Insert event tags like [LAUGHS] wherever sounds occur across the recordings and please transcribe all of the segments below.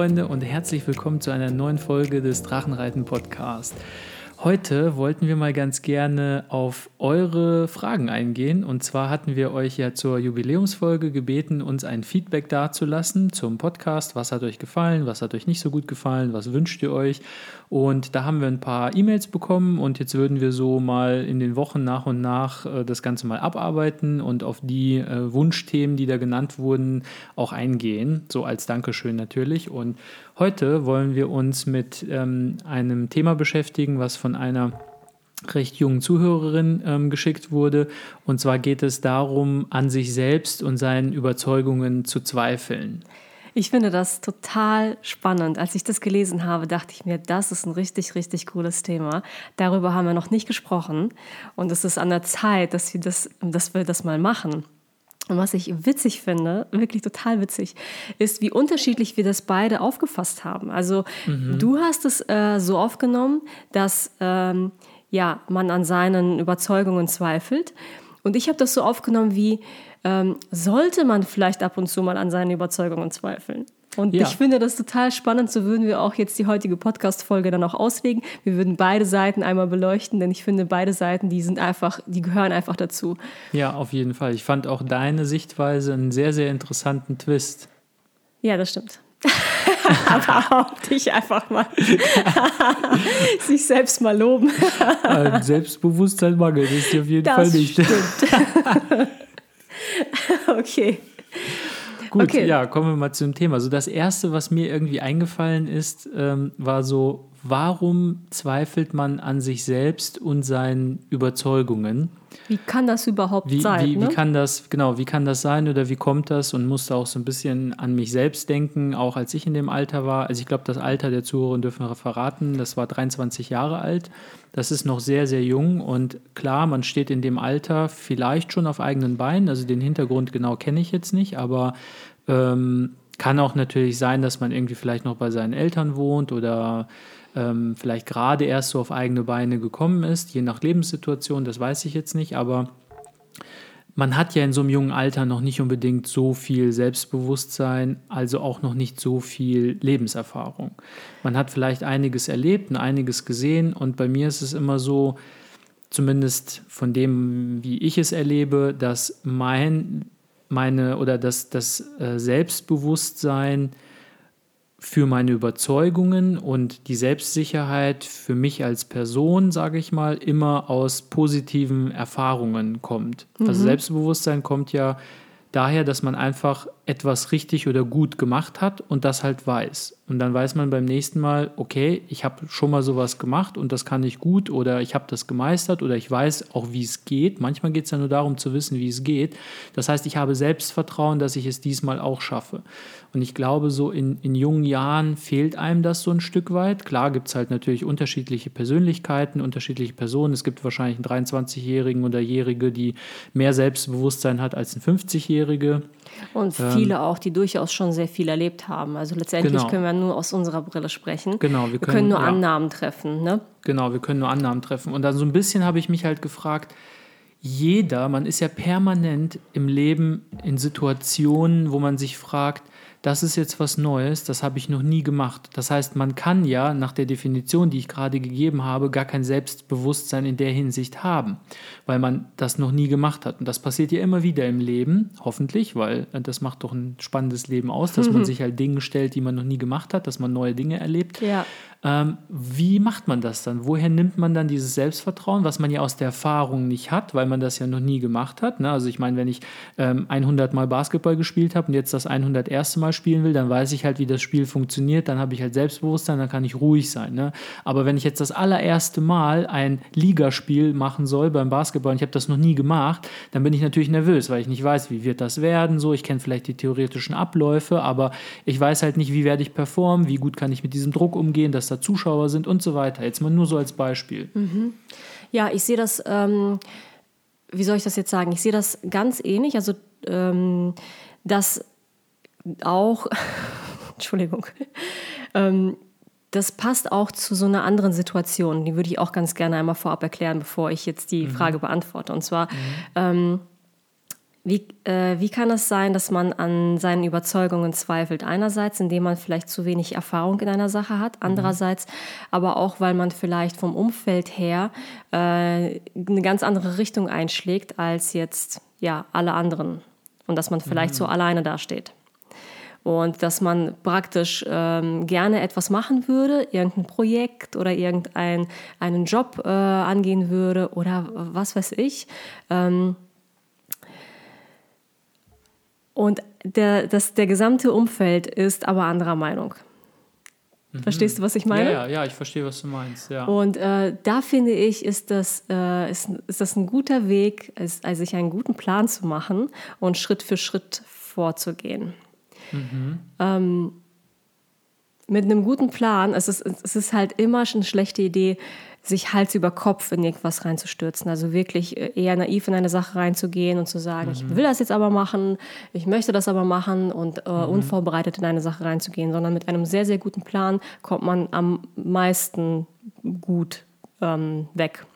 Freunde und herzlich willkommen zu einer neuen Folge des Drachenreiten Podcast. Heute wollten wir mal ganz gerne auf eure Fragen eingehen. Und zwar hatten wir euch ja zur Jubiläumsfolge gebeten, uns ein Feedback dazulassen zum Podcast. Was hat euch gefallen? Was hat euch nicht so gut gefallen? Was wünscht ihr euch? Und da haben wir ein paar E-Mails bekommen und jetzt würden wir so mal in den Wochen nach und nach äh, das Ganze mal abarbeiten und auf die äh, Wunschthemen, die da genannt wurden, auch eingehen. So als Dankeschön natürlich. Und Heute wollen wir uns mit ähm, einem Thema beschäftigen, was von einer recht jungen Zuhörerin ähm, geschickt wurde. Und zwar geht es darum, an sich selbst und seinen Überzeugungen zu zweifeln. Ich finde das total spannend. Als ich das gelesen habe, dachte ich mir, das ist ein richtig, richtig cooles Thema. Darüber haben wir noch nicht gesprochen. Und es ist an der Zeit, dass wir das, dass wir das mal machen. Und was ich witzig finde, wirklich total witzig, ist, wie unterschiedlich wir das beide aufgefasst haben. Also mhm. du hast es äh, so aufgenommen, dass ähm, ja, man an seinen Überzeugungen zweifelt. Und ich habe das so aufgenommen wie, ähm, sollte man vielleicht ab und zu mal an seinen Überzeugungen zweifeln? Und ja. ich finde das total spannend. So würden wir auch jetzt die heutige Podcast-Folge dann auch auslegen. Wir würden beide Seiten einmal beleuchten, denn ich finde, beide Seiten, die sind einfach, die gehören einfach dazu. Ja, auf jeden Fall. Ich fand auch deine Sichtweise einen sehr, sehr interessanten Twist. Ja, das stimmt. Aber [LAUGHS] auch dich einfach mal [LAUGHS] sich selbst mal loben. Ein Selbstbewusstsein mangelt ist dir auf jeden das Fall nicht. Stimmt. [LAUGHS] okay. Gut, okay. ja, kommen wir mal zum Thema. Also das Erste, was mir irgendwie eingefallen ist, ähm, war so, warum zweifelt man an sich selbst und seinen Überzeugungen? Wie kann das überhaupt wie, sein? Wie, ne? wie kann das, genau, wie kann das sein oder wie kommt das? Und musste auch so ein bisschen an mich selbst denken, auch als ich in dem Alter war. Also ich glaube, das Alter der Zuhörer dürfen wir verraten, das war 23 Jahre alt. Das ist noch sehr, sehr jung und klar, man steht in dem Alter vielleicht schon auf eigenen Beinen. Also den Hintergrund genau kenne ich jetzt nicht, aber ähm, kann auch natürlich sein, dass man irgendwie vielleicht noch bei seinen Eltern wohnt oder ähm, vielleicht gerade erst so auf eigene Beine gekommen ist, je nach Lebenssituation, das weiß ich jetzt nicht, aber man hat ja in so einem jungen Alter noch nicht unbedingt so viel Selbstbewusstsein, also auch noch nicht so viel Lebenserfahrung. Man hat vielleicht einiges erlebt und einiges gesehen und bei mir ist es immer so, zumindest von dem, wie ich es erlebe, dass mein meine oder das, das äh, Selbstbewusstsein für meine Überzeugungen und die Selbstsicherheit für mich als Person, sage ich mal, immer aus positiven Erfahrungen kommt. Also mhm. Also Selbstbewusstsein kommt ja daher, dass man einfach etwas richtig oder gut gemacht hat und das halt weiß. Und dann weiß man beim nächsten Mal, okay, ich habe schon mal sowas gemacht und das kann ich gut oder ich habe das gemeistert oder ich weiß auch, wie es geht. Manchmal geht es ja nur darum zu wissen, wie es geht. Das heißt, ich habe Selbstvertrauen, dass ich es diesmal auch schaffe. Und ich glaube, so in, in jungen Jahren fehlt einem das so ein Stück weit. Klar gibt es halt natürlich unterschiedliche Persönlichkeiten, unterschiedliche Personen. Es gibt wahrscheinlich einen 23-Jährigen oder Jährige, die mehr Selbstbewusstsein hat als ein 50-Jährige. Und ähm, viele auch, die durchaus schon sehr viel erlebt haben. Also letztendlich genau. können wir nur aus unserer Brille sprechen. Genau, wir können, wir können nur ja. Annahmen treffen. Ne? Genau, wir können nur Annahmen treffen. Und dann so ein bisschen habe ich mich halt gefragt, jeder, man ist ja permanent im Leben in Situationen, wo man sich fragt, das ist jetzt was Neues, das habe ich noch nie gemacht. Das heißt, man kann ja nach der Definition, die ich gerade gegeben habe, gar kein Selbstbewusstsein in der Hinsicht haben, weil man das noch nie gemacht hat. Und das passiert ja immer wieder im Leben, hoffentlich, weil äh, das macht doch ein spannendes Leben aus, dass man [LAUGHS] sich halt Dinge stellt, die man noch nie gemacht hat, dass man neue Dinge erlebt. Ja. Ähm, wie macht man das dann? Woher nimmt man dann dieses Selbstvertrauen, was man ja aus der Erfahrung nicht hat, weil man das ja noch nie gemacht hat? Ne? Also ich meine, wenn ich ähm, 100 Mal Basketball gespielt habe und jetzt das 101. Mal spielen will, dann weiß ich halt, wie das Spiel funktioniert, dann habe ich halt Selbstbewusstsein, dann kann ich ruhig sein. Ne? Aber wenn ich jetzt das allererste Mal ein Ligaspiel machen soll beim Basketball und ich habe das noch nie gemacht, dann bin ich natürlich nervös, weil ich nicht weiß, wie wird das werden. So, ich kenne vielleicht die theoretischen Abläufe, aber ich weiß halt nicht, wie werde ich performen, wie gut kann ich mit diesem Druck umgehen, dass da Zuschauer sind und so weiter. Jetzt mal nur so als Beispiel. Mhm. Ja, ich sehe das, ähm, wie soll ich das jetzt sagen? Ich sehe das ganz ähnlich. Also, ähm, dass auch, [LAUGHS] Entschuldigung, ähm, das passt auch zu so einer anderen Situation. Die würde ich auch ganz gerne einmal vorab erklären, bevor ich jetzt die mhm. Frage beantworte. Und zwar, mhm. ähm, wie, äh, wie kann es sein, dass man an seinen Überzeugungen zweifelt? Einerseits, indem man vielleicht zu wenig Erfahrung in einer Sache hat, andererseits aber auch, weil man vielleicht vom Umfeld her äh, eine ganz andere Richtung einschlägt als jetzt ja, alle anderen und dass man vielleicht mhm. so alleine dasteht. Und dass man praktisch ähm, gerne etwas machen würde, irgendein Projekt oder irgendeinen einen Job äh, angehen würde oder was weiß ich. Ähm, und der, das, der gesamte Umfeld ist aber anderer Meinung. Mhm. Verstehst du, was ich meine? Ja, ja, ja, ich verstehe, was du meinst. Ja. Und äh, da finde ich, ist das, äh, ist, ist das ein guter Weg, ist, also sich einen guten Plan zu machen und Schritt für Schritt vorzugehen. Mhm. Ähm, mit einem guten Plan, es ist, es ist halt immer eine schlechte Idee, sich Hals über Kopf in irgendwas reinzustürzen. Also wirklich äh, eher naiv in eine Sache reinzugehen und zu sagen, mhm. ich will das jetzt aber machen, ich möchte das aber machen und äh, mhm. unvorbereitet in eine Sache reinzugehen, sondern mit einem sehr, sehr guten Plan kommt man am meisten gut ähm, weg.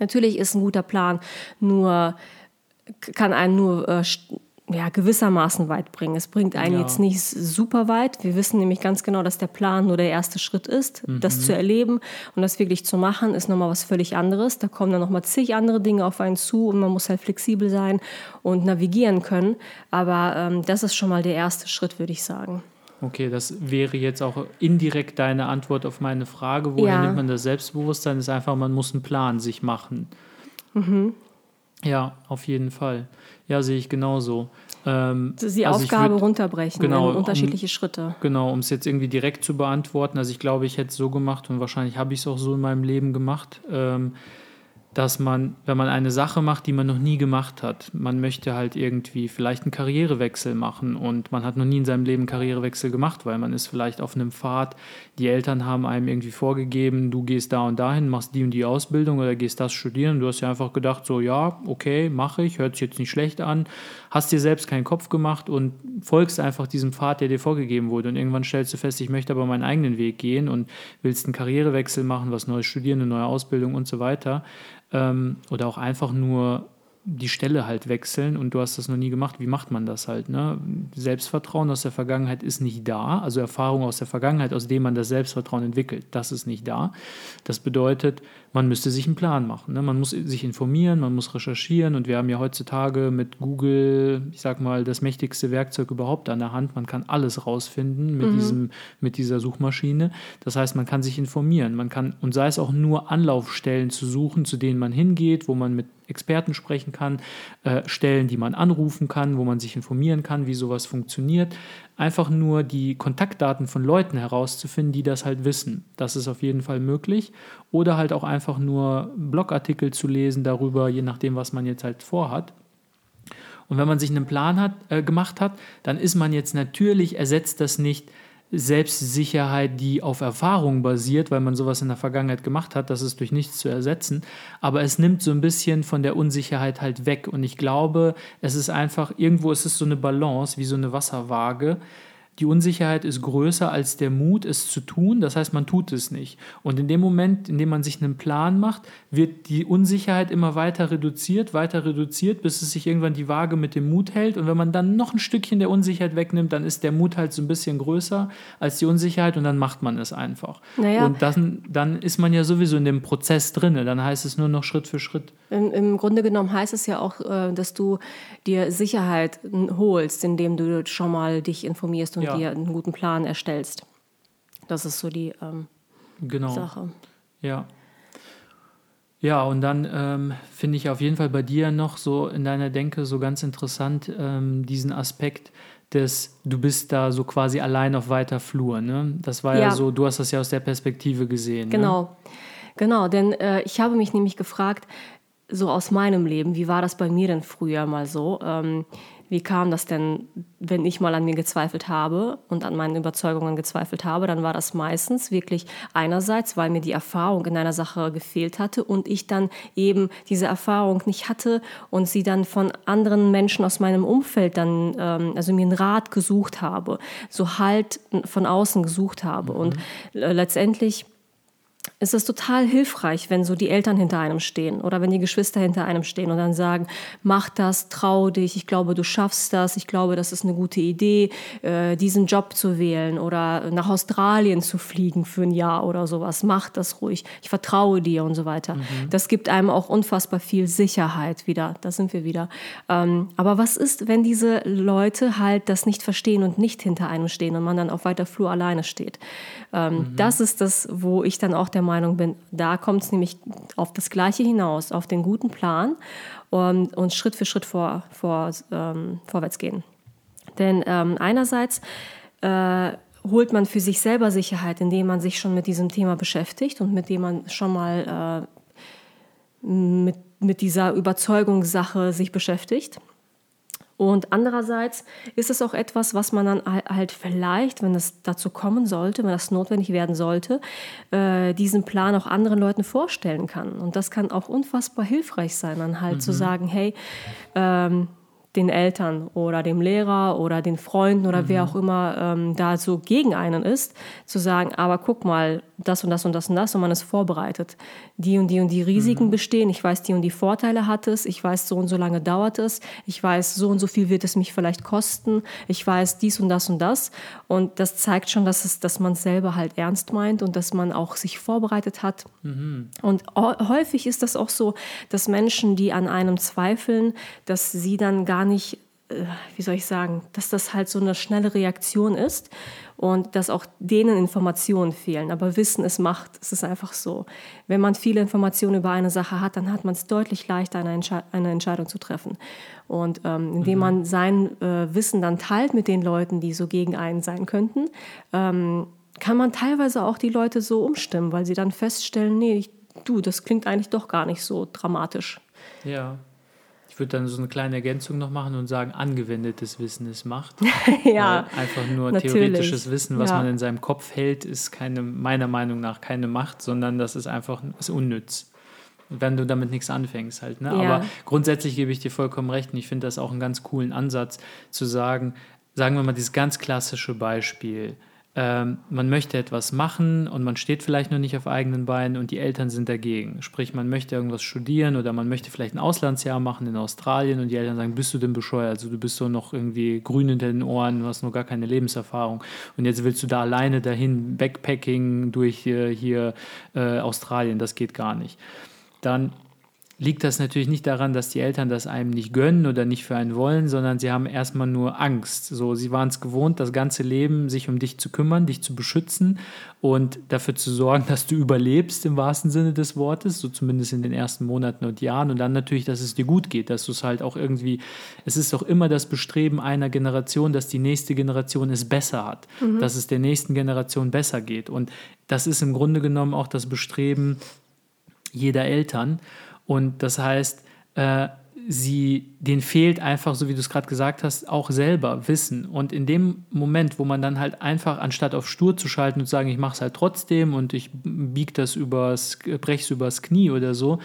Natürlich ist ein guter Plan nur, kann einen nur äh, ja, gewissermaßen weit bringen. Es bringt einen ja. jetzt nicht super weit. Wir wissen nämlich ganz genau, dass der Plan nur der erste Schritt ist. Mhm. Das zu erleben und das wirklich zu machen, ist nochmal was völlig anderes. Da kommen dann nochmal zig andere Dinge auf einen zu und man muss halt flexibel sein und navigieren können. Aber ähm, das ist schon mal der erste Schritt, würde ich sagen. Okay, das wäre jetzt auch indirekt deine Antwort auf meine Frage. Woher ja. nimmt man das Selbstbewusstsein? Ist einfach, man muss einen Plan sich machen. Mhm. Ja, auf jeden Fall. Ja, sehe ich genauso. Ähm, die also Aufgabe würd, runterbrechen genau, in unterschiedliche um, Schritte. Genau, um es jetzt irgendwie direkt zu beantworten. Also ich glaube, ich hätte es so gemacht und wahrscheinlich habe ich es auch so in meinem Leben gemacht. Ähm, dass man, wenn man eine Sache macht, die man noch nie gemacht hat, man möchte halt irgendwie vielleicht einen Karrierewechsel machen und man hat noch nie in seinem Leben einen Karrierewechsel gemacht, weil man ist vielleicht auf einem Pfad, die Eltern haben einem irgendwie vorgegeben, du gehst da und dahin, machst die und die Ausbildung oder gehst das studieren. Du hast ja einfach gedacht, so ja, okay, mache ich, hört sich jetzt nicht schlecht an, hast dir selbst keinen Kopf gemacht und folgst einfach diesem Pfad, der dir vorgegeben wurde. Und irgendwann stellst du fest, ich möchte aber meinen eigenen Weg gehen und willst einen Karrierewechsel machen, was Neues studieren, eine neue Ausbildung und so weiter ähm, oder auch einfach nur die Stelle halt wechseln und du hast das noch nie gemacht, wie macht man das halt? Ne? Selbstvertrauen aus der Vergangenheit ist nicht da, also Erfahrung aus der Vergangenheit, aus dem man das Selbstvertrauen entwickelt, das ist nicht da. Das bedeutet, man müsste sich einen Plan machen. Ne? Man muss sich informieren, man muss recherchieren und wir haben ja heutzutage mit Google, ich sag mal, das mächtigste Werkzeug überhaupt an der Hand. Man kann alles rausfinden mit, mhm. diesem, mit dieser Suchmaschine. Das heißt, man kann sich informieren, man kann, und sei es auch nur Anlaufstellen zu suchen, zu denen man hingeht, wo man mit Experten sprechen kann, äh, Stellen, die man anrufen kann, wo man sich informieren kann, wie sowas funktioniert. Einfach nur die Kontaktdaten von Leuten herauszufinden, die das halt wissen. Das ist auf jeden Fall möglich. Oder halt auch einfach nur Blogartikel zu lesen darüber, je nachdem, was man jetzt halt vorhat. Und wenn man sich einen Plan hat, äh, gemacht hat, dann ist man jetzt natürlich, ersetzt das nicht Selbstsicherheit, die auf Erfahrung basiert, weil man sowas in der Vergangenheit gemacht hat, das ist durch nichts zu ersetzen. Aber es nimmt so ein bisschen von der Unsicherheit halt weg. Und ich glaube, es ist einfach, irgendwo ist es so eine Balance, wie so eine Wasserwaage die Unsicherheit ist größer als der Mut, es zu tun. Das heißt, man tut es nicht. Und in dem Moment, in dem man sich einen Plan macht, wird die Unsicherheit immer weiter reduziert, weiter reduziert, bis es sich irgendwann die Waage mit dem Mut hält. Und wenn man dann noch ein Stückchen der Unsicherheit wegnimmt, dann ist der Mut halt so ein bisschen größer als die Unsicherheit und dann macht man es einfach. Naja. Und dann, dann ist man ja sowieso in dem Prozess drin. Dann heißt es nur noch Schritt für Schritt. Im, Im, Grunde genommen heißt es ja auch, äh, dass du dir Sicherheit holst, indem du schon mal dich informierst und ja. dir einen guten Plan erstellst. Das ist so die ähm, genau. Sache. Ja. Ja, und dann ähm, finde ich auf jeden Fall bei dir noch so in deiner Denke so ganz interessant ähm, diesen Aspekt des, du bist da so quasi allein auf weiter Flur. Ne? Das war ja. ja so, du hast das ja aus der Perspektive gesehen. Ne? Genau, ne? genau, denn äh, ich habe mich nämlich gefragt, so aus meinem Leben, wie war das bei mir denn früher mal so? Ähm, wie kam das denn, wenn ich mal an mir gezweifelt habe und an meinen Überzeugungen gezweifelt habe, dann war das meistens wirklich einerseits, weil mir die Erfahrung in einer Sache gefehlt hatte und ich dann eben diese Erfahrung nicht hatte und sie dann von anderen Menschen aus meinem Umfeld dann, ähm, also mir einen Rat gesucht habe, so Halt von außen gesucht habe. Mhm. Und äh, letztendlich ist es total hilfreich, wenn so die Eltern hinter einem stehen oder wenn die Geschwister hinter einem stehen und dann sagen, mach das, trau dich, ich glaube, du schaffst das, ich glaube, das ist eine gute Idee, äh, diesen Job zu wählen oder nach Australien zu fliegen für ein Jahr oder sowas. Mach das ruhig, ich vertraue dir und so weiter. Mhm. Das gibt einem auch unfassbar viel Sicherheit wieder, da sind wir wieder. Ähm, aber was ist, wenn diese Leute halt das nicht verstehen und nicht hinter einem stehen und man dann auf weiter Flur alleine steht? Ähm, mhm. Das ist das, wo ich dann auch der Meinung bin, da kommt es nämlich auf das Gleiche hinaus, auf den guten Plan und, und Schritt für Schritt vor, vor, ähm, vorwärts gehen. Denn ähm, einerseits äh, holt man für sich selber Sicherheit, indem man sich schon mit diesem Thema beschäftigt und mit dem man schon mal äh, mit, mit dieser Überzeugungssache sich beschäftigt. Und andererseits ist es auch etwas, was man dann halt vielleicht, wenn es dazu kommen sollte, wenn das notwendig werden sollte, äh, diesen Plan auch anderen Leuten vorstellen kann. Und das kann auch unfassbar hilfreich sein, dann halt mhm. zu sagen, hey, ähm, den Eltern oder dem Lehrer oder den Freunden oder mhm. wer auch immer ähm, da so gegen einen ist, zu sagen, aber guck mal, das und das und das und das und man ist vorbereitet. Die und die und die Risiken mhm. bestehen, ich weiß, die und die Vorteile hat es, ich weiß, so und so lange dauert es, ich weiß, so und so viel wird es mich vielleicht kosten, ich weiß dies und das und das und das zeigt schon, dass, es, dass man es selber halt ernst meint und dass man auch sich vorbereitet hat. Mhm. Und häufig ist das auch so, dass Menschen, die an einem zweifeln, dass sie dann gar nicht äh, wie soll ich sagen, dass das halt so eine schnelle Reaktion ist und dass auch denen Informationen fehlen. Aber Wissen ist Macht. Es ist einfach so. Wenn man viele Informationen über eine Sache hat, dann hat man es deutlich leichter, eine, Entsche eine Entscheidung zu treffen. Und ähm, indem mhm. man sein äh, Wissen dann teilt mit den Leuten, die so gegen einen sein könnten, ähm, kann man teilweise auch die Leute so umstimmen, weil sie dann feststellen, nee, ich, du, das klingt eigentlich doch gar nicht so dramatisch. Ja, ich würde dann so eine kleine Ergänzung noch machen und sagen, angewendetes Wissen ist Macht. [LAUGHS] ja, einfach nur natürlich. theoretisches Wissen, was ja. man in seinem Kopf hält, ist keine, meiner Meinung nach keine Macht, sondern das ist einfach ist unnütz. Wenn du damit nichts anfängst halt. Ne? Ja. Aber grundsätzlich gebe ich dir vollkommen recht und ich finde das auch einen ganz coolen Ansatz zu sagen, sagen wir mal dieses ganz klassische Beispiel ähm, man möchte etwas machen und man steht vielleicht noch nicht auf eigenen Beinen und die Eltern sind dagegen. Sprich, man möchte irgendwas studieren oder man möchte vielleicht ein Auslandsjahr machen in Australien und die Eltern sagen, bist du denn bescheuert? Also du bist so noch irgendwie grün hinter den Ohren, du hast noch gar keine Lebenserfahrung und jetzt willst du da alleine dahin, Backpacking durch hier, hier äh, Australien, das geht gar nicht. Dann liegt das natürlich nicht daran, dass die Eltern das einem nicht gönnen oder nicht für einen wollen, sondern sie haben erstmal nur Angst. So, sie waren es gewohnt, das ganze Leben sich um dich zu kümmern, dich zu beschützen und dafür zu sorgen, [LAUGHS] dass du überlebst im wahrsten Sinne des Wortes, so zumindest in den ersten Monaten und Jahren und dann natürlich, dass es dir gut geht, dass du es halt auch irgendwie, es ist auch immer das Bestreben einer Generation, dass die nächste Generation es besser hat, mhm. dass es der nächsten Generation besser geht und das ist im Grunde genommen auch das Bestreben jeder Eltern. Und das heißt, äh, sie, denen fehlt einfach, so wie du es gerade gesagt hast, auch selber Wissen. Und in dem Moment, wo man dann halt einfach, anstatt auf stur zu schalten und zu sagen, ich mache es halt trotzdem und ich biege das übers, brech's übers Knie oder so,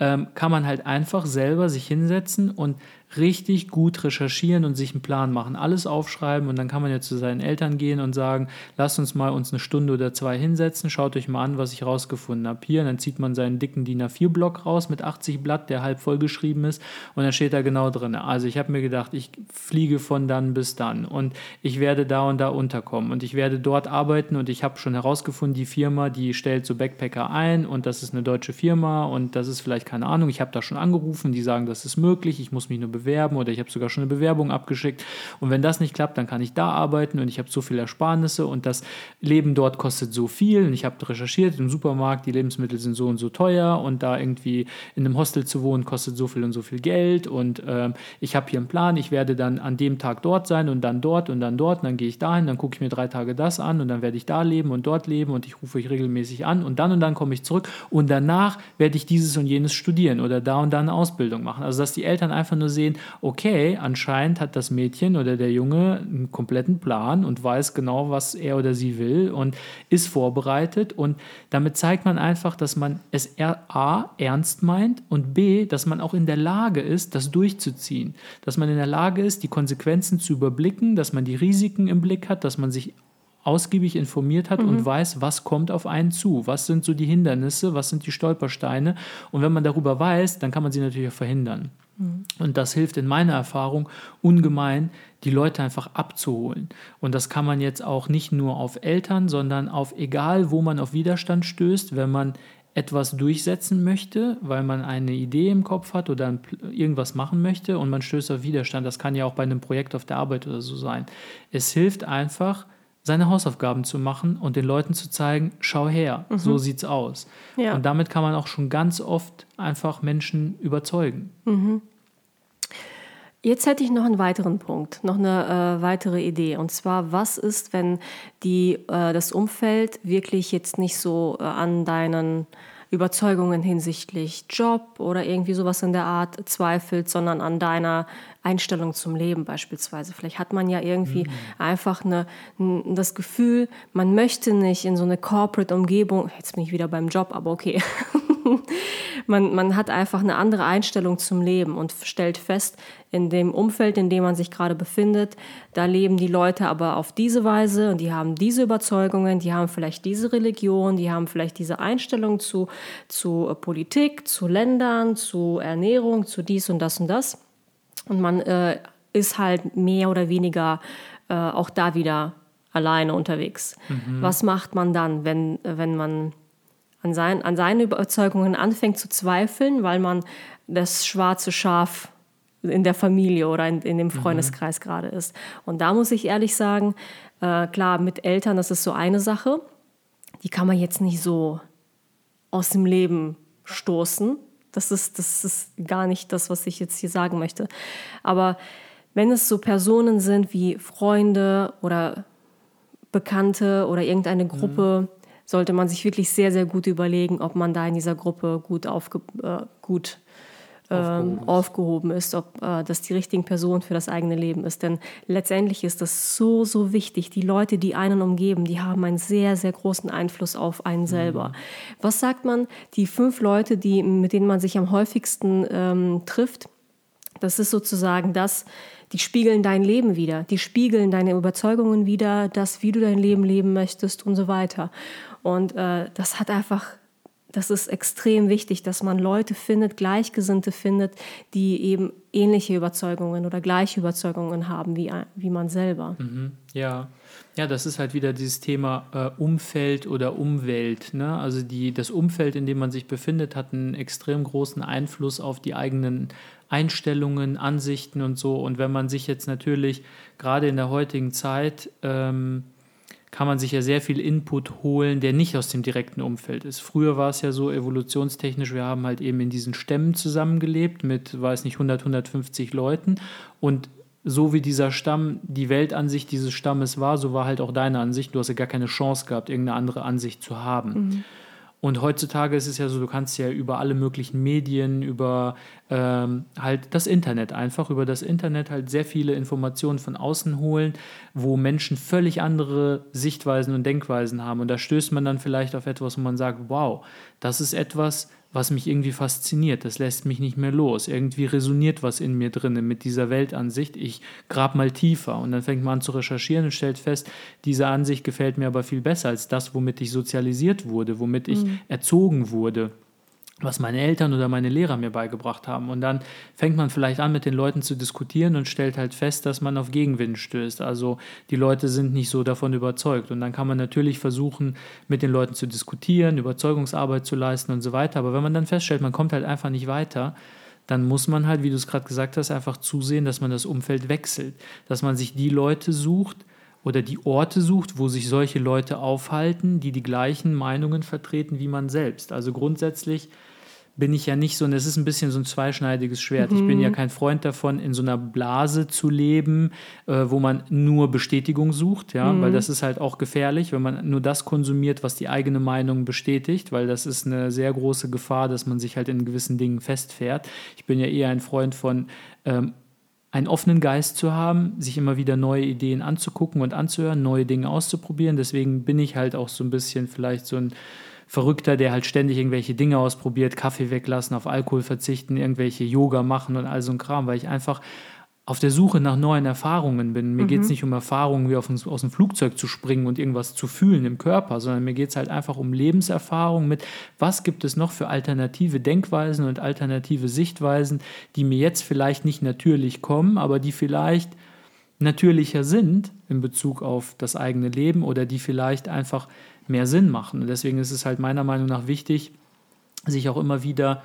ähm, kann man halt einfach selber sich hinsetzen und richtig gut recherchieren und sich einen Plan machen, alles aufschreiben und dann kann man ja zu seinen Eltern gehen und sagen, lasst uns mal uns eine Stunde oder zwei hinsetzen, schaut euch mal an, was ich rausgefunden habe. Hier, und dann zieht man seinen dicken DIN A4-Block raus mit 80 Blatt, der halb vollgeschrieben ist und dann steht da genau drin. Also ich habe mir gedacht, ich fliege von dann bis dann und ich werde da und da unterkommen und ich werde dort arbeiten und ich habe schon herausgefunden, die Firma, die stellt so Backpacker ein und das ist eine deutsche Firma und das ist vielleicht keine Ahnung, ich habe da schon angerufen, die sagen, das ist möglich, ich muss mich nur bewerben oder ich habe sogar schon eine Bewerbung abgeschickt. Und wenn das nicht klappt, dann kann ich da arbeiten und ich habe so viele Ersparnisse und das Leben dort kostet so viel. Und ich habe recherchiert im Supermarkt, die Lebensmittel sind so und so teuer und da irgendwie in einem Hostel zu wohnen kostet so viel und so viel Geld. Und äh, ich habe hier einen Plan, ich werde dann an dem Tag dort sein und dann dort und dann dort und dann gehe ich dahin, dann gucke ich mir drei Tage das an und dann werde ich da leben und dort leben und ich rufe euch regelmäßig an und dann und dann komme ich zurück und danach werde ich dieses und jenes studieren oder da und da eine Ausbildung machen. Also dass die Eltern einfach nur sehen, okay, anscheinend hat das Mädchen oder der Junge einen kompletten Plan und weiß genau, was er oder sie will und ist vorbereitet. Und damit zeigt man einfach, dass man es A ernst meint und B, dass man auch in der Lage ist, das durchzuziehen. Dass man in der Lage ist, die Konsequenzen zu überblicken, dass man die Risiken im Blick hat, dass man sich ausgiebig informiert hat mhm. und weiß, was kommt auf einen zu, was sind so die Hindernisse, was sind die Stolpersteine. Und wenn man darüber weiß, dann kann man sie natürlich auch verhindern. Mhm. Und das hilft in meiner Erfahrung ungemein, die Leute einfach abzuholen. Und das kann man jetzt auch nicht nur auf Eltern, sondern auf egal, wo man auf Widerstand stößt, wenn man etwas durchsetzen möchte, weil man eine Idee im Kopf hat oder irgendwas machen möchte und man stößt auf Widerstand. Das kann ja auch bei einem Projekt auf der Arbeit oder so sein. Es hilft einfach, seine Hausaufgaben zu machen und den Leuten zu zeigen, schau her, mhm. so sieht's aus. Ja. Und damit kann man auch schon ganz oft einfach Menschen überzeugen. Mhm. Jetzt hätte ich noch einen weiteren Punkt, noch eine äh, weitere Idee. Und zwar, was ist, wenn die, äh, das Umfeld wirklich jetzt nicht so äh, an deinen Überzeugungen hinsichtlich Job oder irgendwie sowas in der Art zweifelt, sondern an deiner Einstellung zum Leben beispielsweise. Vielleicht hat man ja irgendwie mhm. einfach eine, das Gefühl, man möchte nicht in so eine Corporate-Umgebung, jetzt bin ich wieder beim Job, aber okay. [LAUGHS] [LAUGHS] man, man hat einfach eine andere Einstellung zum Leben und stellt fest, in dem Umfeld, in dem man sich gerade befindet, da leben die Leute aber auf diese Weise und die haben diese Überzeugungen, die haben vielleicht diese Religion, die haben vielleicht diese Einstellung zu, zu Politik, zu Ländern, zu Ernährung, zu dies und das und das. Und man äh, ist halt mehr oder weniger äh, auch da wieder alleine unterwegs. Mhm. Was macht man dann, wenn, wenn man an, sein, an seine Überzeugungen anfängt zu zweifeln, weil man das schwarze Schaf in der Familie oder in, in dem mhm. Freundeskreis mhm. gerade ist. Und da muss ich ehrlich sagen, äh, klar, mit Eltern, das ist so eine Sache, die kann man jetzt nicht so aus dem Leben stoßen. Das ist, das ist gar nicht das, was ich jetzt hier sagen möchte. Aber wenn es so Personen sind wie Freunde oder Bekannte oder irgendeine mhm. Gruppe, mhm. Sollte man sich wirklich sehr, sehr gut überlegen, ob man da in dieser Gruppe gut, aufge äh, gut ähm, aufgehoben ist, ob äh, das die richtigen Personen für das eigene Leben ist. Denn letztendlich ist das so, so wichtig. Die Leute, die einen umgeben, die haben einen sehr, sehr großen Einfluss auf einen selber. Mhm. Was sagt man? Die fünf Leute, die, mit denen man sich am häufigsten ähm, trifft, das ist sozusagen das, die spiegeln dein Leben wieder, die spiegeln deine Überzeugungen wieder, das, wie du dein Leben leben möchtest und so weiter. Und äh, das hat einfach das ist extrem wichtig, dass man Leute findet, Gleichgesinnte findet, die eben ähnliche Überzeugungen oder gleiche Überzeugungen haben wie, wie man selber. Mhm, ja. ja, das ist halt wieder dieses Thema äh, Umfeld oder Umwelt. Ne? Also die, das Umfeld, in dem man sich befindet, hat einen extrem großen Einfluss auf die eigenen Einstellungen, Ansichten und so. Und wenn man sich jetzt natürlich gerade in der heutigen Zeit ähm, kann man sich ja sehr viel Input holen, der nicht aus dem direkten Umfeld ist. Früher war es ja so evolutionstechnisch, wir haben halt eben in diesen Stämmen zusammengelebt mit, weiß nicht, 100, 150 Leuten und so wie dieser Stamm, die Weltansicht dieses Stammes war, so war halt auch deine Ansicht. Du hast ja gar keine Chance gehabt, irgendeine andere Ansicht zu haben. Mhm. Und heutzutage ist es ja so, du kannst ja über alle möglichen Medien, über ähm, halt das Internet einfach, über das Internet halt sehr viele Informationen von außen holen, wo Menschen völlig andere Sichtweisen und Denkweisen haben. Und da stößt man dann vielleicht auf etwas, wo man sagt, wow, das ist etwas, was mich irgendwie fasziniert. Das lässt mich nicht mehr los. Irgendwie resoniert was in mir drin mit dieser Weltansicht. Ich grab mal tiefer und dann fängt man an zu recherchieren und stellt fest, diese Ansicht gefällt mir aber viel besser als das, womit ich sozialisiert wurde, womit ich mhm. erzogen wurde was meine Eltern oder meine Lehrer mir beigebracht haben. Und dann fängt man vielleicht an, mit den Leuten zu diskutieren und stellt halt fest, dass man auf Gegenwind stößt. Also die Leute sind nicht so davon überzeugt. Und dann kann man natürlich versuchen, mit den Leuten zu diskutieren, Überzeugungsarbeit zu leisten und so weiter. Aber wenn man dann feststellt, man kommt halt einfach nicht weiter, dann muss man halt, wie du es gerade gesagt hast, einfach zusehen, dass man das Umfeld wechselt. Dass man sich die Leute sucht, oder die Orte sucht, wo sich solche Leute aufhalten, die die gleichen Meinungen vertreten wie man selbst. Also grundsätzlich bin ich ja nicht so, und es ist ein bisschen so ein zweischneidiges Schwert. Mhm. Ich bin ja mhm. kein Freund davon, in so einer Blase zu leben, äh, wo man nur Bestätigung sucht, ja, mhm. weil das ist halt auch gefährlich, wenn man nur das konsumiert, was die eigene Meinung bestätigt, weil das ist eine sehr große Gefahr, dass man sich halt in gewissen Dingen festfährt. Ich bin ja eher ein Freund von ähm, einen offenen Geist zu haben, sich immer wieder neue Ideen anzugucken und anzuhören, neue Dinge auszuprobieren. Deswegen bin ich halt auch so ein bisschen vielleicht so ein Verrückter, der halt ständig irgendwelche Dinge ausprobiert, Kaffee weglassen, auf Alkohol verzichten, irgendwelche Yoga machen und all so ein Kram, weil ich einfach auf der Suche nach neuen Erfahrungen bin. Mir mhm. geht es nicht um Erfahrungen wie auf, aus dem Flugzeug zu springen und irgendwas zu fühlen im Körper, sondern mir geht es halt einfach um Lebenserfahrung mit, was gibt es noch für alternative Denkweisen und alternative Sichtweisen, die mir jetzt vielleicht nicht natürlich kommen, aber die vielleicht natürlicher sind in Bezug auf das eigene Leben oder die vielleicht einfach mehr Sinn machen. Und deswegen ist es halt meiner Meinung nach wichtig, sich auch immer wieder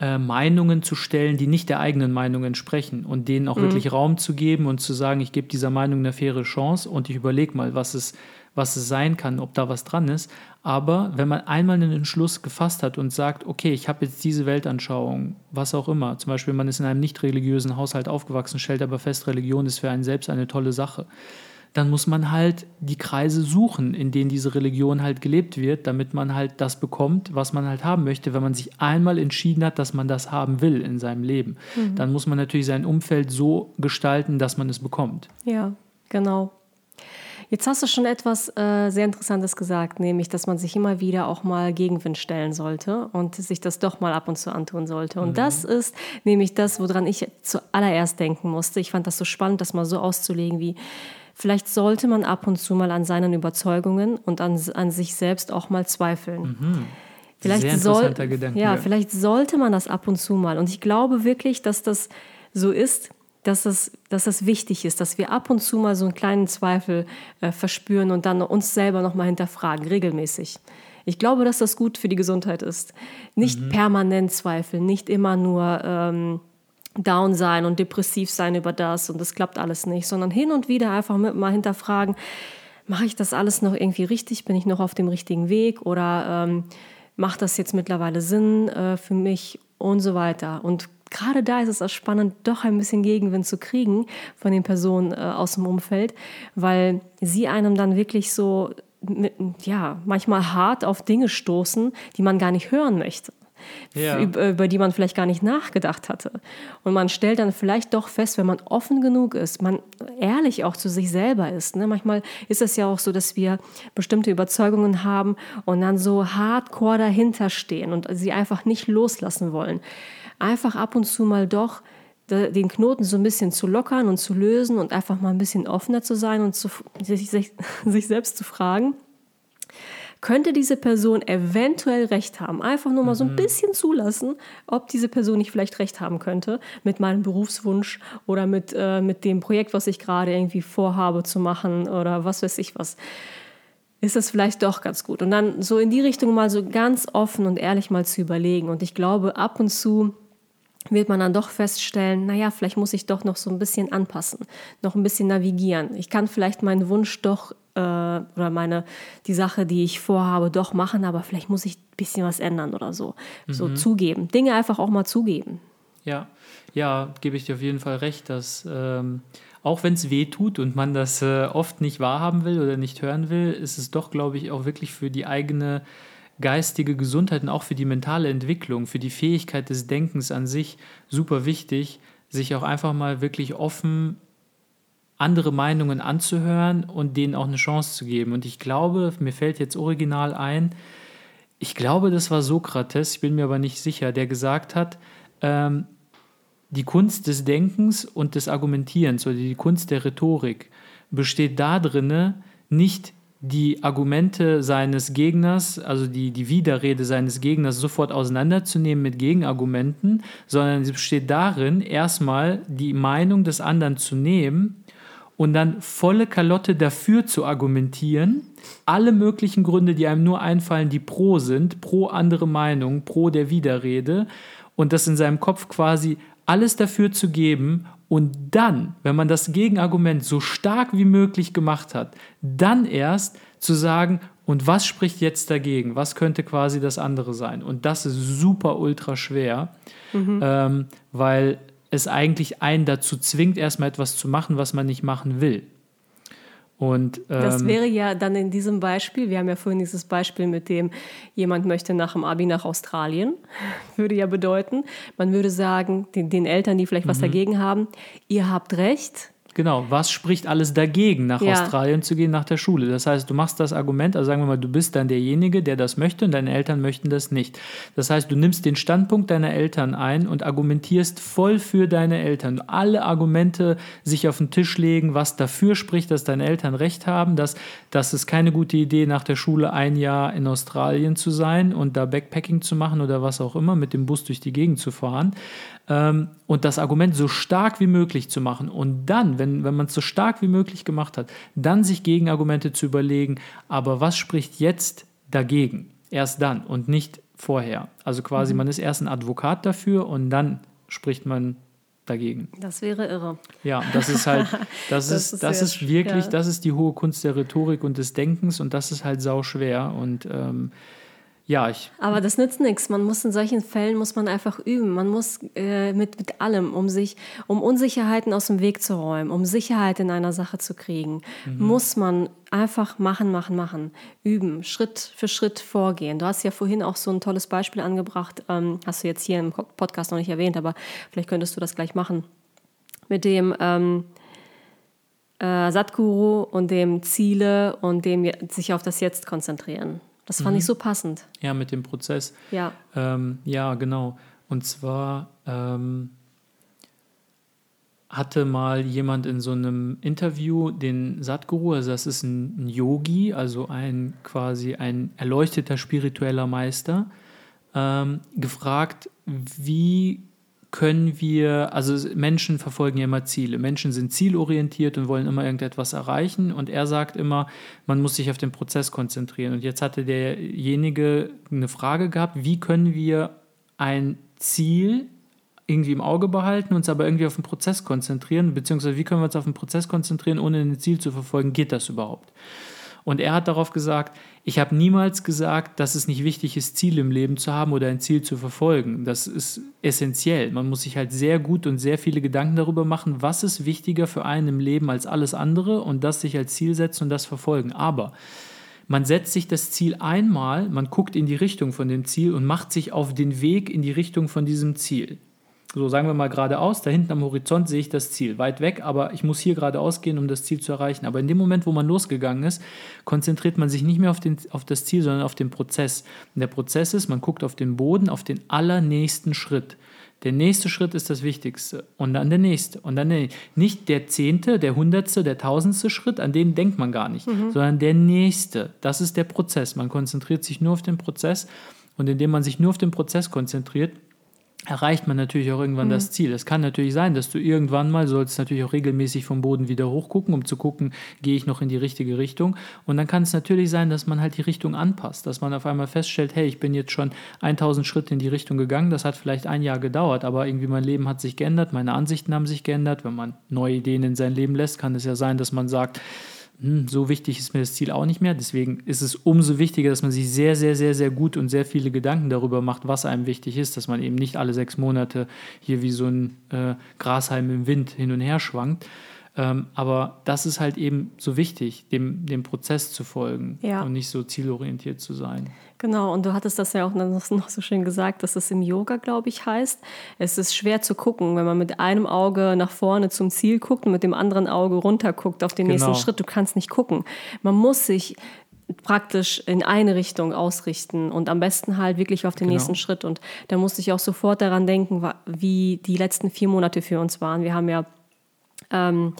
äh, Meinungen zu stellen, die nicht der eigenen Meinung entsprechen und denen auch mhm. wirklich Raum zu geben und zu sagen, ich gebe dieser Meinung eine faire Chance und ich überlege mal, was es, was es sein kann, ob da was dran ist. Aber wenn man einmal einen Entschluss gefasst hat und sagt, okay, ich habe jetzt diese Weltanschauung, was auch immer, zum Beispiel man ist in einem nicht religiösen Haushalt aufgewachsen, stellt aber fest, Religion ist für einen selbst eine tolle Sache dann muss man halt die Kreise suchen, in denen diese Religion halt gelebt wird, damit man halt das bekommt, was man halt haben möchte, wenn man sich einmal entschieden hat, dass man das haben will in seinem Leben. Mhm. Dann muss man natürlich sein Umfeld so gestalten, dass man es bekommt. Ja, genau. Jetzt hast du schon etwas äh, sehr Interessantes gesagt, nämlich, dass man sich immer wieder auch mal Gegenwind stellen sollte und sich das doch mal ab und zu antun sollte. Und mhm. das ist nämlich das, woran ich zuallererst denken musste. Ich fand das so spannend, das mal so auszulegen, wie Vielleicht sollte man ab und zu mal an seinen Überzeugungen und an, an sich selbst auch mal zweifeln. Mhm. Vielleicht soll, Gedanke. Ja, vielleicht sollte man das ab und zu mal. Und ich glaube wirklich, dass das so ist, dass das, dass das wichtig ist, dass wir ab und zu mal so einen kleinen Zweifel äh, verspüren und dann uns selber nochmal hinterfragen, regelmäßig. Ich glaube, dass das gut für die Gesundheit ist. Nicht mhm. permanent zweifeln, nicht immer nur ähm, down sein und depressiv sein über das und das klappt alles nicht, sondern hin und wieder einfach mal hinterfragen, mache ich das alles noch irgendwie richtig? Bin ich noch auf dem richtigen Weg oder ähm, macht das jetzt mittlerweile Sinn äh, für mich und so weiter? Und gerade da ist es auch spannend, doch ein bisschen Gegenwind zu kriegen von den Personen äh, aus dem Umfeld, weil sie einem dann wirklich so mit, ja, manchmal hart auf Dinge stoßen, die man gar nicht hören möchte ja. über, die man vielleicht gar nicht nachgedacht hatte. Und man stellt dann vielleicht doch fest, wenn man offen genug ist, man ehrlich auch zu sich selber ist. Ne? Manchmal ist es ja auch so, dass wir bestimmte Überzeugungen haben und dann so hardcore dahinter stehen und sie einfach nicht loslassen wollen. Einfach ab und zu mal doch den Knoten so ein bisschen zu lockern und zu lösen und einfach mal ein bisschen offener zu sein und zu, sich, [LAUGHS] sich selbst zu fragen, könnte diese Person eventuell recht haben. Einfach nur mal so ein mhm. bisschen zulassen, ob diese Person nicht vielleicht recht haben könnte mit meinem Berufswunsch oder mit, äh, mit dem Projekt, was ich gerade irgendwie vorhabe zu machen oder was weiß ich was. Ist das vielleicht doch ganz gut. Und dann so in die Richtung mal so ganz offen und ehrlich mal zu überlegen. Und ich glaube, ab und zu wird man dann doch feststellen, naja, vielleicht muss ich doch noch so ein bisschen anpassen, noch ein bisschen navigieren. Ich kann vielleicht meinen Wunsch doch äh, oder meine, die Sache, die ich vorhabe, doch machen, aber vielleicht muss ich ein bisschen was ändern oder so. Mhm. So zugeben. Dinge einfach auch mal zugeben. Ja, ja, gebe ich dir auf jeden Fall recht, dass ähm, auch wenn es weh tut und man das äh, oft nicht wahrhaben will oder nicht hören will, ist es doch, glaube ich, auch wirklich für die eigene geistige Gesundheit und auch für die mentale Entwicklung, für die Fähigkeit des Denkens an sich super wichtig, sich auch einfach mal wirklich offen andere Meinungen anzuhören und denen auch eine Chance zu geben. Und ich glaube, mir fällt jetzt original ein, ich glaube, das war Sokrates, ich bin mir aber nicht sicher, der gesagt hat, ähm, die Kunst des Denkens und des Argumentierens oder die Kunst der Rhetorik besteht darin, nicht die Argumente seines Gegners, also die, die Widerrede seines Gegners sofort auseinanderzunehmen mit Gegenargumenten, sondern sie besteht darin, erstmal die Meinung des anderen zu nehmen und dann volle Kalotte dafür zu argumentieren, alle möglichen Gründe, die einem nur einfallen, die pro sind, pro andere Meinung, pro der Widerrede und das in seinem Kopf quasi alles dafür zu geben und dann, wenn man das Gegenargument so stark wie möglich gemacht hat, dann erst zu sagen, und was spricht jetzt dagegen? Was könnte quasi das andere sein? Und das ist super ultra schwer, mhm. ähm, weil es eigentlich einen dazu zwingt, erstmal etwas zu machen, was man nicht machen will. Und, ähm, das wäre ja dann in diesem Beispiel, wir haben ja vorhin dieses Beispiel mit dem, jemand möchte nach dem Abi nach Australien, [LAUGHS] würde ja bedeuten, man würde sagen, den, den Eltern, die vielleicht was mhm. dagegen haben, ihr habt recht, Genau, was spricht alles dagegen, nach Ja. Australien zu gehen nach der Schule? Das heißt, du machst das Argument, also sagen wir mal, du bist dann derjenige, der das möchte und deine Eltern möchten das nicht. Das heißt, du nimmst den Standpunkt deiner Eltern ein und argumentierst voll für deine Eltern. Alle Argumente sich auf den Tisch legen, was dafür spricht, dass deine Eltern recht haben, dass, dass es keine gute Idee nach der Schule ein Jahr in Australien zu sein und da Backpacking zu machen oder was auch immer, mit dem Bus durch die Gegend zu fahren ähm, und das Argument so stark wie möglich zu machen. Und dann, wenn, wenn man es so stark wie möglich gemacht hat, dann sich Gegenargumente zu überlegen, aber was spricht jetzt dagegen? Erst dann und nicht vorher. Also quasi, man ist erst ein Advokat dafür und dann spricht man dagegen. Das wäre irre. Ja, das ist halt, [LAUGHS] das, Das ist, ist das ist wirklich, ja. das ist die hohe Kunst der Rhetorik und des Denkens und das ist halt sau schwer. Und ähm, ja, ich, Aber das nützt nichts. Man muss in solchen Fällen muss man einfach üben. Man muss äh, mit, mit allem, um sich, um Unsicherheiten aus dem Weg zu räumen, um Sicherheit in einer Sache zu kriegen, muss man einfach machen, machen, machen, üben, Schritt für Schritt vorgehen. Du hast ja vorhin auch so ein tolles Beispiel angebracht, ähm, hast du jetzt hier im Podcast noch nicht erwähnt, aber vielleicht könntest du das gleich machen mit dem ähm, äh, Satguru und dem Ziele und dem sich auf das Jetzt konzentrieren. Das fand ich so passend. ja, mit dem Prozess. Ja. Ähm, ja, genau. Und zwar ähm, hatte mal jemand in so einem Interview den Satguru, also das ist ein, ein Yogi, also ein quasi ein erleuchteter spiritueller Meister, ähm, gefragt, wie können wir, also Menschen verfolgen ja immer Ziele. Menschen sind zielorientiert und wollen immer irgendetwas erreichen. Und er sagt immer, man muss sich auf den Prozess konzentrieren. Und jetzt hatte derjenige eine Frage gehabt, wie können wir ein Ziel irgendwie im Auge behalten, uns aber irgendwie auf den Prozess konzentrieren, beziehungsweise wie können wir uns auf den Prozess konzentrieren, ohne ein Ziel zu verfolgen? Geht das überhaupt? Und er hat darauf gesagt, ich habe niemals gesagt, dass es nicht wichtig ist, Ziele im Leben zu haben oder ein Ziel zu verfolgen. Das ist essentiell. Man muss sich halt sehr gut und sehr viele Gedanken darüber machen, was ist wichtiger für einen im Leben als alles andere und das sich als Ziel setzen und das verfolgen. Aber man setzt sich das Ziel einmal, man guckt in die Richtung von dem Ziel und macht sich auf den Weg in die Richtung von diesem Ziel. So sagen wir mal geradeaus, da hinten am Horizont sehe ich das Ziel, weit weg, aber ich muss hier geradeaus gehen, um das Ziel zu erreichen. Aber in dem Moment, wo man losgegangen ist, konzentriert man sich nicht mehr auf, den, auf das Ziel, sondern auf den Prozess. Und der Prozess ist, man guckt auf den Boden, auf den allernächsten Schritt. Der nächste Schritt ist das Wichtigste und dann der nächste und dann der nächste. Nicht der zehnte, der hundertste, der tausendste Schritt, an den denkt man gar nicht, sondern der nächste. Das ist der Prozess. Man konzentriert sich nur auf den Prozess und indem man sich nur auf den Prozess konzentriert, erreicht man natürlich auch irgendwann das Ziel. Es kann natürlich sein, dass du irgendwann mal, sollst natürlich auch regelmäßig vom Boden wieder hochgucken, um zu gucken, gehe ich noch in die richtige Richtung. Und dann kann es natürlich sein, dass man halt die Richtung anpasst, dass man auf einmal feststellt, hey, ich bin jetzt schon 1000 Schritte in die Richtung gegangen, das hat vielleicht ein Jahr gedauert, aber irgendwie mein Leben hat sich geändert, meine Ansichten haben sich geändert. Wenn man neue Ideen in sein Leben lässt, kann es ja sein, dass man sagt, hm, so wichtig ist mir das Ziel auch nicht mehr. Deswegen ist es umso wichtiger, dass man sich sehr, sehr, sehr, sehr gut und sehr viele Gedanken darüber macht, was einem wichtig ist, dass man eben nicht alle sechs Monate hier wie so ein äh, Grashalm im Wind hin und her schwankt. Ähm, aber das ist halt eben so wichtig, dem, dem Prozess zu folgen Ja. und nicht so zielorientiert zu sein. Genau, und du hattest das ja auch noch so schön gesagt, dass es im Yoga, glaube ich, heißt. Es ist schwer zu gucken, wenn man mit einem Auge nach vorne zum Ziel guckt und mit dem anderen Auge runter guckt auf den Genau. nächsten Schritt. Du kannst nicht gucken. Man muss sich praktisch in eine Richtung ausrichten und am besten halt wirklich auf den Genau. nächsten Schritt. Und da musste ich auch sofort daran denken, wie die letzten vier Monate für uns waren. Wir haben ja ähm,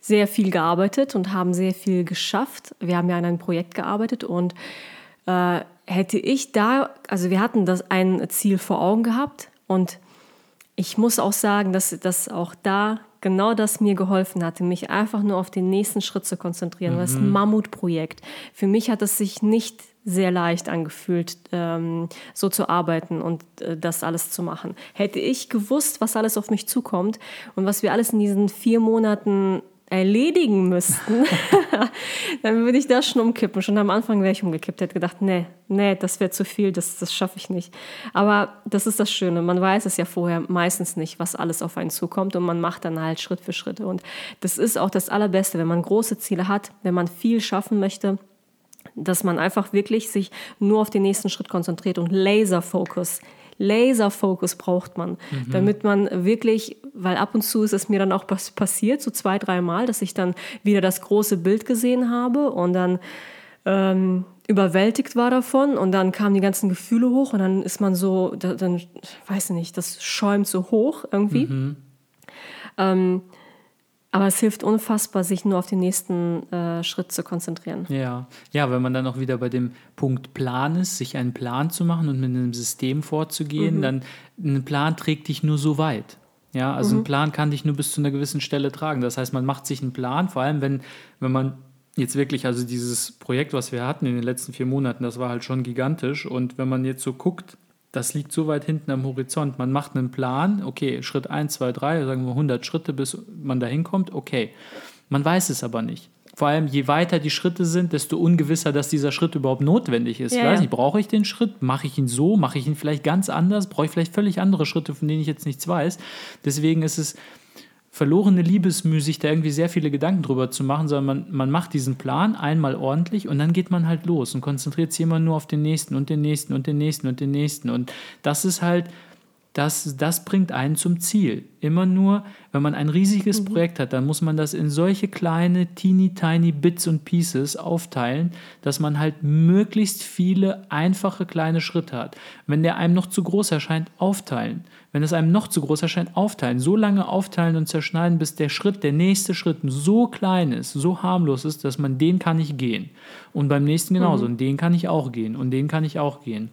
sehr viel gearbeitet und haben sehr viel geschafft. Wir haben ja an einem Projekt gearbeitet und äh, hätte ich da, also wir hatten das ein Ziel vor Augen gehabt und ich muss auch sagen, dass, dass auch da genau das mir geholfen hatte, mich einfach nur auf den nächsten Schritt zu konzentrieren. Das ist ein Mammutprojekt. Für mich hat es sich nicht sehr leicht angefühlt, ähm, so zu arbeiten und äh, das alles zu machen. Hätte ich gewusst, was alles auf mich zukommt und was wir alles in diesen vier Monaten erledigen müssten, [LAUGHS] dann würde ich da schon umkippen. Schon am Anfang wäre ich umgekippt, hätte gedacht, nee, nee, das wäre zu viel, das, das schaffe ich nicht. Aber das ist das Schöne, man weiß es ja vorher meistens nicht, was alles auf einen zukommt und man macht dann halt Schritt für Schritt. Und das ist auch das Allerbeste, wenn man große Ziele hat, wenn man viel schaffen möchte, dass man einfach wirklich sich nur auf den nächsten Schritt konzentriert und Laserfokus. Laserfokus braucht man, damit man wirklich weil ab und zu ist es mir dann auch passiert, so zwei, dreimal, dass ich dann wieder das große Bild gesehen habe und dann ähm, überwältigt war davon und dann kamen die ganzen Gefühle hoch und dann ist man so, dann, weiß ich nicht, das schäumt so hoch irgendwie. Mhm. Ähm, aber es hilft unfassbar, sich nur auf den nächsten äh, Schritt zu konzentrieren. Ja. ja, wenn man dann auch wieder bei dem Punkt Plan ist, sich einen Plan zu machen und mit einem System vorzugehen, mhm. dann ein Plan trägt dich nur so weit. Ja, also mhm. ein Plan kann dich nur bis zu einer gewissen Stelle tragen. Das heißt, man macht sich einen Plan, vor allem wenn, wenn man jetzt wirklich, also dieses Projekt, was wir hatten in den letzten vier Monaten, das war halt schon gigantisch. Und wenn man jetzt so guckt, das liegt so weit hinten am Horizont. Man macht einen Plan, okay, Schritt 1, 2, 3, sagen wir 100 Schritte, bis man da hinkommt, okay. Man weiß es aber nicht. Vor allem, je weiter die Schritte sind, desto ungewisser, dass dieser Schritt überhaupt notwendig ist. Ja, weiß nicht, brauche ich den Schritt? Mache ich ihn so? Mache ich ihn vielleicht ganz anders? Brauche ich vielleicht völlig andere Schritte, von denen ich jetzt nichts weiß? Deswegen ist es verlorene Liebesmüh, sich da irgendwie sehr viele Gedanken drüber zu machen, sondern man, man macht diesen Plan einmal ordentlich und dann geht man halt los und konzentriert sich immer nur auf den nächsten und den nächsten und den nächsten und den nächsten. Und das ist halt das, das bringt einen zum Ziel. Immer nur, wenn man ein riesiges mhm. Projekt hat, dann muss man das in solche kleine, teeny tiny Bits und Pieces aufteilen, dass man halt möglichst viele einfache kleine Schritte hat. Wenn der einem noch zu groß erscheint, aufteilen. Wenn es einem noch zu groß erscheint, aufteilen. So lange aufteilen und zerschneiden, bis der Schritt, der nächste Schritt so klein ist, so harmlos ist, dass man den kann ich gehen. Und beim nächsten genauso. Mhm. Und den kann ich auch gehen. Und den kann ich auch gehen.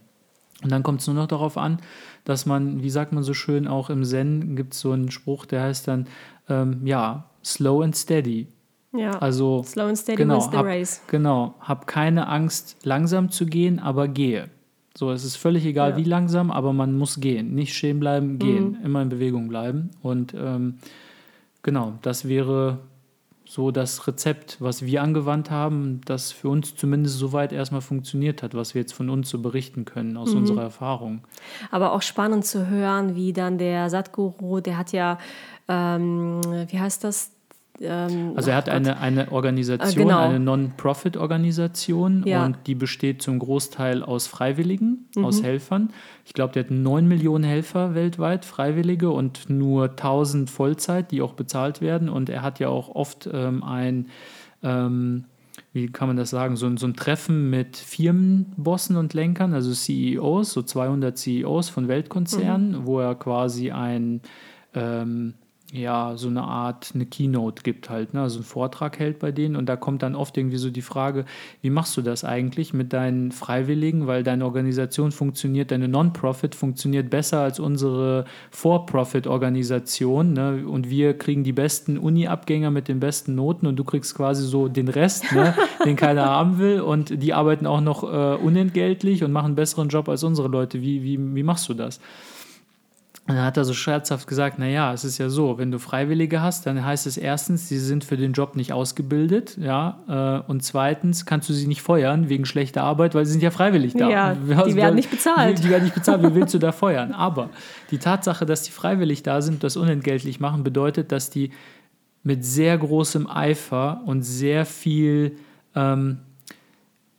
Und dann kommt es nur noch darauf an, dass man, wie sagt man so schön, auch im Zen gibt es so einen Spruch, der heißt dann, ähm, ja, slow and steady. Ja, also, slow and steady genau, wins the hab, race. Genau, hab keine Angst, langsam zu gehen, aber gehe. So, es ist völlig egal, ja. wie langsam, aber man muss gehen. Nicht stehen bleiben, gehen. Mhm. Immer in Bewegung bleiben. Und ähm, genau, das wäre so das Rezept, was wir angewandt haben, das für uns zumindest soweit erstmal funktioniert hat, was wir jetzt von uns so berichten können aus mhm. unserer Erfahrung. Aber auch spannend zu hören, wie dann der Satguru, der hat ja, ähm, wie heißt das, ähm, also er hat eine, eine Organisation, äh, genau. eine Non-Profit-Organisation ja. und die besteht zum Großteil aus Freiwilligen, mhm. aus Helfern. Ich glaube, der hat 9 Millionen Helfer weltweit, Freiwillige und nur 1000 Vollzeit, die auch bezahlt werden. Und er hat ja auch oft ähm, ein, ähm, wie kann man das sagen, so, so ein Treffen mit Firmenbossen und Lenkern, also CEOs, so 200 CEOs von Weltkonzernen, mhm. wo er quasi ein ähm, ja, so eine Art, eine Keynote gibt halt, ne? also einen Vortrag hält bei denen und da kommt dann oft irgendwie so die Frage, wie machst du das eigentlich mit deinen Freiwilligen, weil deine Organisation funktioniert, deine Non-Profit funktioniert besser als unsere For-Profit-Organisation ne? und wir kriegen die besten Uni-Abgänger mit den besten Noten und du kriegst quasi so den Rest, ne? [LAUGHS] den keiner haben will und die arbeiten auch noch äh, unentgeltlich und machen einen besseren Job als unsere Leute. Wie, wie, wie machst du das? Und dann hat er so scherzhaft gesagt, naja, es ist ja so, wenn du Freiwillige hast, dann heißt es erstens, sie sind für den Job nicht ausgebildet, ja, äh, und zweitens kannst du sie nicht feuern wegen schlechter Arbeit, weil sie sind ja freiwillig da. Ja, [LAUGHS] die werden nicht bezahlt. Die, die werden nicht bezahlt, wie willst du da feuern? Aber die Tatsache, dass die freiwillig da sind, das unentgeltlich machen, bedeutet, dass die mit sehr großem Eifer und sehr viel ähm,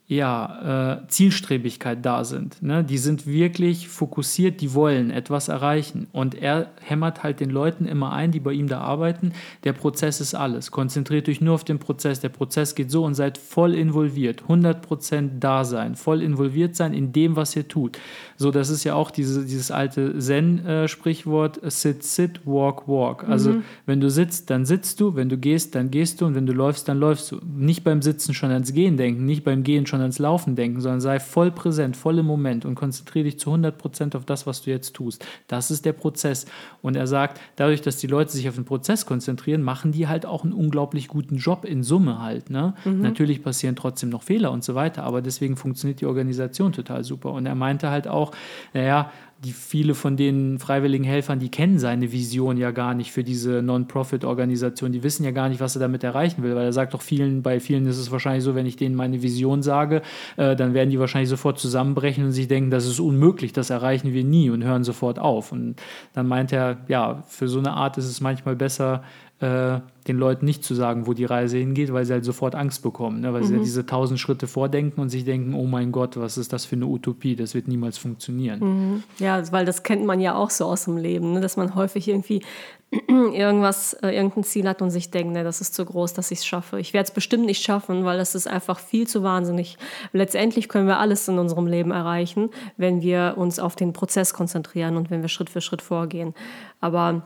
ja, äh, Zielstrebigkeit da sind. Ne? Die sind wirklich fokussiert, die wollen etwas erreichen. Und er hämmert halt den Leuten immer ein, die bei ihm da arbeiten, der Prozess ist alles. Konzentriert euch nur auf den Prozess. Der Prozess geht so und seid voll involviert. 100% da sein, voll involviert sein in dem, was ihr tut. So, das ist ja auch diese, dieses alte Zen-Sprichwort, sit, sit, walk, walk. Also, mhm. wenn du sitzt, dann sitzt du, wenn du gehst, dann gehst du und wenn du läufst, dann läufst du. Nicht beim Sitzen schon ans Gehen denken, nicht beim Gehen schon schon ans Laufen denken, sondern sei voll präsent, voll im Moment und konzentriere dich zu 100 Prozent auf das, was du jetzt tust. Das ist der Prozess. Und er sagt, dadurch, dass die Leute sich auf den Prozess konzentrieren, machen die halt auch einen unglaublich guten Job in Summe halt. Ne? Mhm. Natürlich passieren trotzdem noch Fehler und so weiter, aber deswegen funktioniert die Organisation total super. Und er meinte halt auch, naja, die viele von den freiwilligen Helfern, die kennen seine Vision ja gar nicht für diese Non-Profit-Organisation. Die wissen ja gar nicht, was er damit erreichen will, weil er sagt doch vielen, bei vielen ist es wahrscheinlich so, wenn ich denen meine Vision sage, äh, dann werden die wahrscheinlich sofort zusammenbrechen und sich denken, das ist unmöglich, das erreichen wir nie und hören sofort auf. Und dann meint er, ja, für so eine Art ist es manchmal besser, äh, den Leuten nicht zu sagen, wo die Reise hingeht, weil sie halt sofort Angst bekommen, ne? weil mhm. sie ja diese tausend Schritte vordenken und sich denken, oh mein Gott, was ist das für eine Utopie, das wird niemals funktionieren. Mhm. Ja, weil das kennt man ja auch so aus dem Leben, ne? dass man häufig irgendwie [CLEARS THROAT] irgendwas, äh, irgendein Ziel hat und sich denkt, ne, das ist zu groß, dass ich es schaffe. Ich werde es bestimmt nicht schaffen, weil das ist einfach viel zu wahnsinnig. Letztendlich können wir alles in unserem Leben erreichen, wenn wir uns auf den Prozess konzentrieren und wenn wir Schritt für Schritt vorgehen. Aber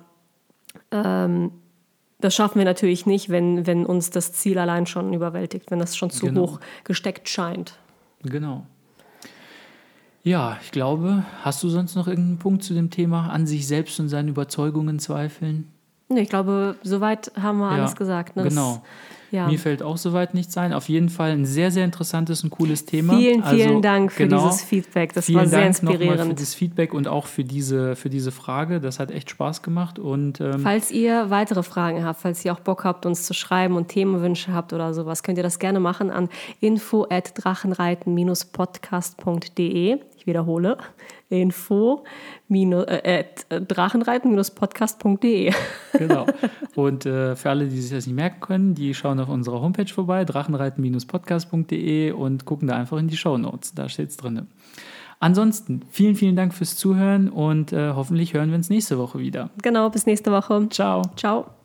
ähm, das schaffen wir natürlich nicht, wenn, wenn uns das Ziel allein schon überwältigt, wenn das schon zu genau. hoch gesteckt scheint. Genau. Ja, ich glaube, hast du sonst noch irgendeinen Punkt zu dem Thema an sich selbst und seinen Überzeugungen zweifeln? Nee, ich glaube, soweit haben wir ja, alles gesagt. Ne? Genau. Ja. Mir fällt auch soweit nichts ein. Auf jeden Fall ein sehr, sehr interessantes und cooles Thema. Vielen, vielen also, Dank für genau, dieses Feedback. Das war sehr Dank inspirierend. für das Feedback und auch für diese, für diese Frage. Das hat echt Spaß gemacht. Und, ähm, falls ihr weitere Fragen habt, falls ihr auch Bock habt, uns zu schreiben und Themenwünsche habt oder sowas, könnt ihr das gerne machen an info at drachenreiten-podcast.de. Ich wiederhole, info äh, drachenreiten-podcast.de. [LAUGHS] Genau. Und äh, für alle, die sich das nicht merken können, die schauen auf unserer Homepage vorbei, drachenreiten-podcast.de und gucken da einfach in die Show Notes. Da steht es drin. Ansonsten, vielen, vielen Dank fürs Zuhören und äh, hoffentlich hören wir uns nächste Woche wieder. Genau, bis nächste Woche. Ciao. Ciao.